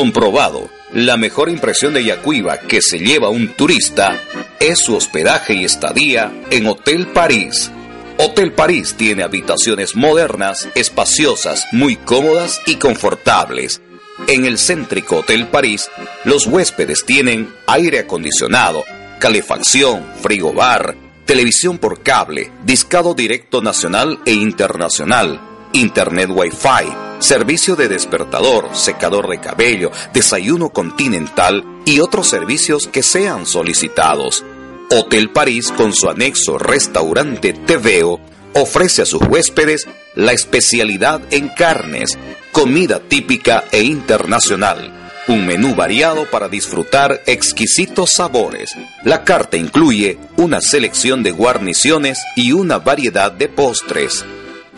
Comprobado, la mejor impresión de Yacuiba que se lleva un turista es su hospedaje y estadía en Hotel París. Hotel París tiene habitaciones modernas, espaciosas, muy cómodas y confortables. En el céntrico Hotel París, los huéspedes tienen aire acondicionado, calefacción, frigobar, televisión por cable, discado directo nacional e internacional, internet Wi-Fi, servicio de despertador, secador de cabello, desayuno continental y otros servicios que sean solicitados. Hotel París con su anexo restaurante TVO ofrece a sus huéspedes la especialidad en carnes, comida típica e internacional, un menú variado para disfrutar exquisitos sabores. La carta incluye una selección de guarniciones y una variedad de postres.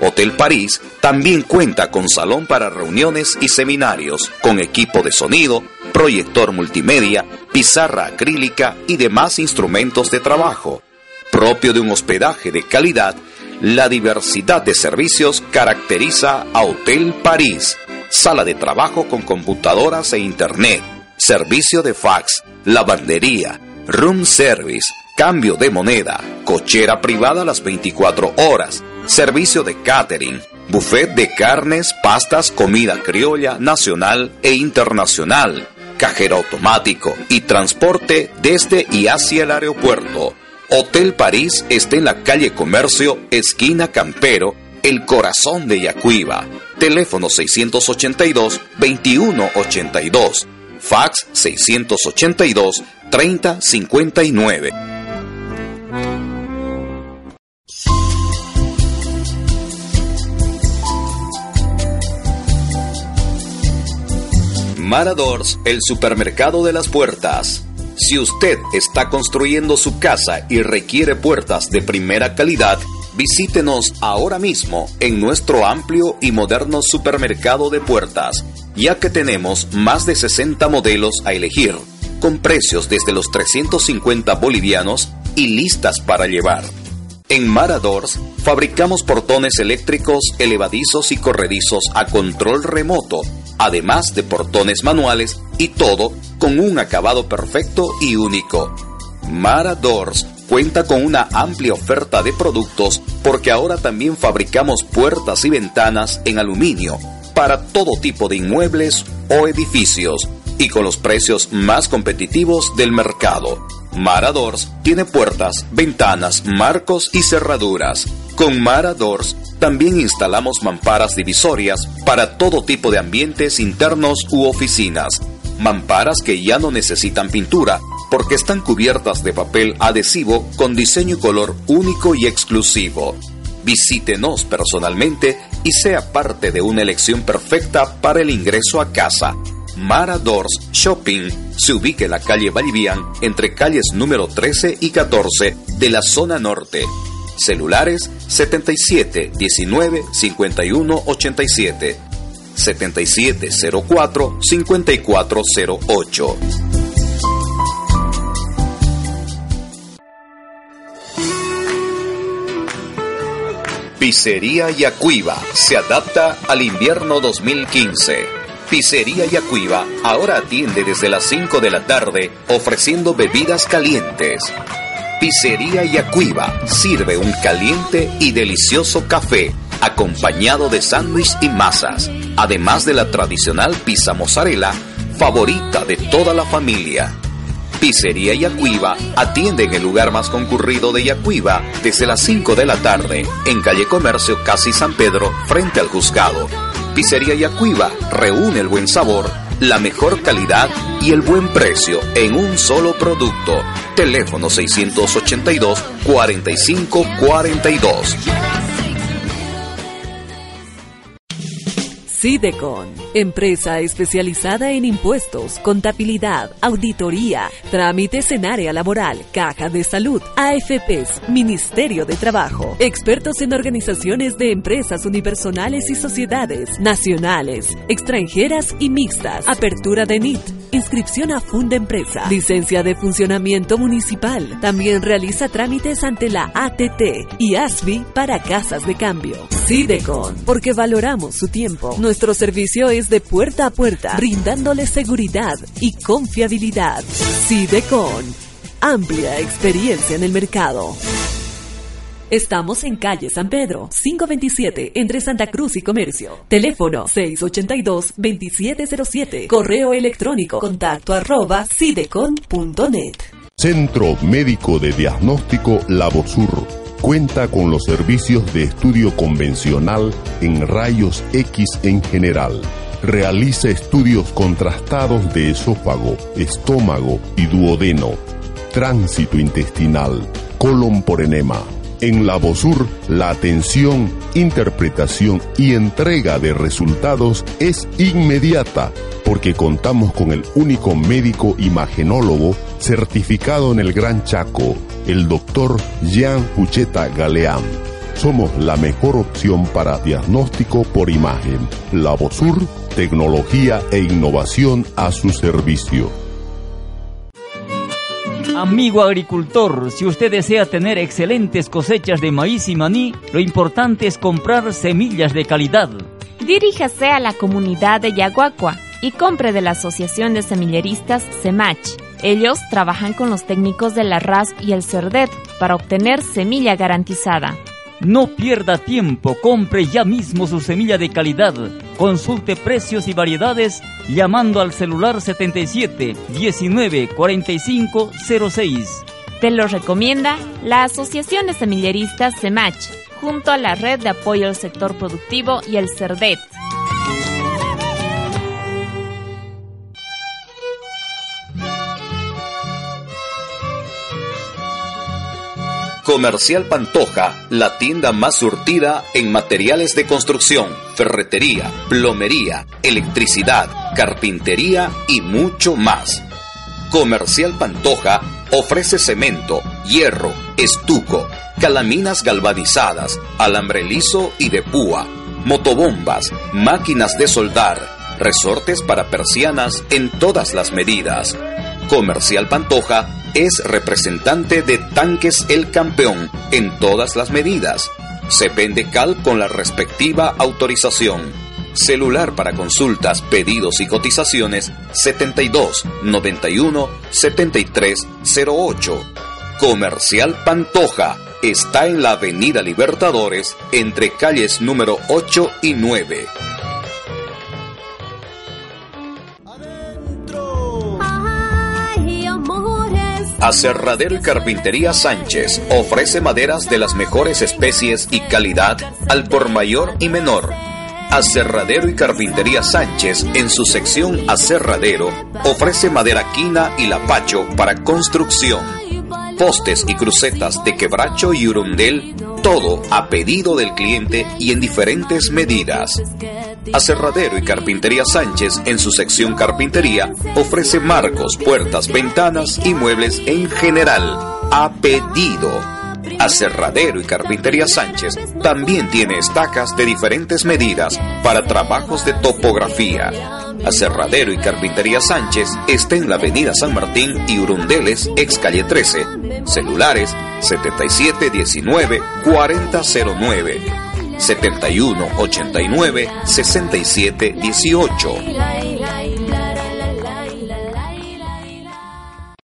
Hotel París también cuenta con salón para reuniones y seminarios, con equipo de sonido, proyector multimedia, pizarra acrílica y demás instrumentos de trabajo. Propio de un hospedaje de calidad, la diversidad de servicios caracteriza a Hotel París. Sala de trabajo con computadoras e internet, servicio de fax, lavandería, room service, cambio de moneda, cochera privada a las 24 horas, servicio de catering, buffet de carnes, pastas, comida criolla, nacional e internacional, cajero automático y transporte desde y hacia el aeropuerto. Hotel París está en la calle Comercio, esquina Campero, el corazón de Yacuiba. Teléfono 682-2182. Fax 682-3059. Maradors, el supermercado de las puertas. Si usted está construyendo su casa y requiere puertas de primera calidad, visítenos ahora mismo en nuestro amplio y moderno supermercado de puertas, ya que tenemos más de 60 modelos a elegir, con precios desde los 350 bolivianos y listas para llevar. En Maradors fabricamos portones eléctricos, elevadizos y corredizos a control remoto, además de portones manuales y todo con un acabado perfecto y único. Maradors cuenta con una amplia oferta de productos porque ahora también fabricamos puertas y ventanas en aluminio para todo tipo de inmuebles o edificios y con los precios más competitivos del mercado. Maradors tiene puertas, ventanas, marcos y cerraduras. Con Maradors también instalamos mamparas divisorias para todo tipo de ambientes internos u oficinas. Mamparas que ya no necesitan pintura porque están cubiertas de papel adhesivo con diseño y color único y exclusivo. Visítenos personalmente y sea parte de una elección perfecta para el ingreso a casa. Maradors Shopping se ubica en la calle Vallivian entre calles número 13 y 14 de la zona norte. Celulares 77 19 51 87 77 04 5408. Pizzería Yacuiba se adapta al invierno 2015 Pizzería Yacuiba ahora atiende desde las 5 de la tarde ofreciendo bebidas calientes. Pizzería Yacuiba sirve un caliente y delicioso café acompañado de sándwich y masas, además de la tradicional pizza mozzarella favorita de toda la familia. Pizzería Yacuiba atiende en el lugar más concurrido de Yacuiba desde las 5 de la tarde, en calle Comercio Casi San Pedro, frente al juzgado Pizzería Yacuiba reúne el buen sabor, la mejor calidad y el buen precio en un solo producto. Teléfono 682 4542. Sidecon, empresa especializada en impuestos, contabilidad, auditoría, trámites en área laboral, caja de salud, AFPs, Ministerio de Trabajo, expertos en organizaciones de empresas unipersonales y sociedades, nacionales, extranjeras y mixtas, apertura de NIT, inscripción a Funda Empresa, licencia de funcionamiento municipal. También realiza trámites ante la ATT y ASBI para casas de cambio. Sidecon, porque valoramos su tiempo. Nuestro servicio es de puerta a puerta, brindándole seguridad y confiabilidad. Sidecon, amplia experiencia en el mercado. Estamos en calle San Pedro, 527, entre Santa Cruz y Comercio. Teléfono 682-2707. Correo electrónico contacto arroba sidecon.net. Centro Médico de Diagnóstico Labosur Cuenta con los servicios de estudio convencional en rayos X en general. Realiza estudios contrastados de esófago, estómago y duodeno, tránsito intestinal, colon por enema. En Labosur, la atención, interpretación y entrega de resultados es inmediata porque contamos con el único médico imagenólogo certificado en el Gran Chaco, el doctor Jean Pucheta Galeán. Somos la mejor opción para diagnóstico por imagen. Labosur, tecnología e innovación a su servicio. Amigo agricultor, si usted desea tener excelentes cosechas de maíz y maní, lo importante es comprar semillas de calidad. Diríjase a la comunidad de Yaguacua y compre de la Asociación de Semilleristas SEMACH. Ellos trabajan con los técnicos de la RASP y el CERDET para obtener semilla garantizada. No pierda tiempo, compre ya mismo su semilla de calidad. Consulte precios y variedades llamando al celular 77 19 45 06. Te lo recomienda la Asociación de Semilleristas SEMACH, junto a la Red de Apoyo al Sector Productivo y el CERDET. Comercial Pantoja, la tienda más surtida en materiales de construcción, ferretería, plomería, electricidad, carpintería y mucho más. Comercial Pantoja ofrece cemento, hierro, estuco, calaminas galvanizadas, alambre liso y de púa, motobombas, máquinas de soldar, resortes para persianas en todas las medidas. Comercial Pantoja es representante de Tanques El Campeón en todas las medidas. Se vende cal con la respectiva autorización. Celular para consultas, pedidos y cotizaciones 72 91 73 08. Comercial Pantoja está en la Avenida Libertadores entre calles número 8 y 9. Aserradero y Carpintería Sánchez ofrece maderas de las mejores especies y calidad al por mayor y menor. Aserradero y Carpintería Sánchez, en su sección Aserradero, ofrece madera quina y lapacho para construcción. Postes y crucetas de quebracho y urundel, todo a pedido del cliente y en diferentes medidas. Aserradero y Carpintería Sánchez, en su sección Carpintería, ofrece marcos, puertas, ventanas y muebles en general, a pedido. Aserradero y Carpintería Sánchez también tiene estacas de diferentes medidas para trabajos de topografía. Aserradero y Carpintería Sánchez está en la avenida San Martín y Urundeles, ex calle 13. Celulares 7719 4009. 71 89 67 18.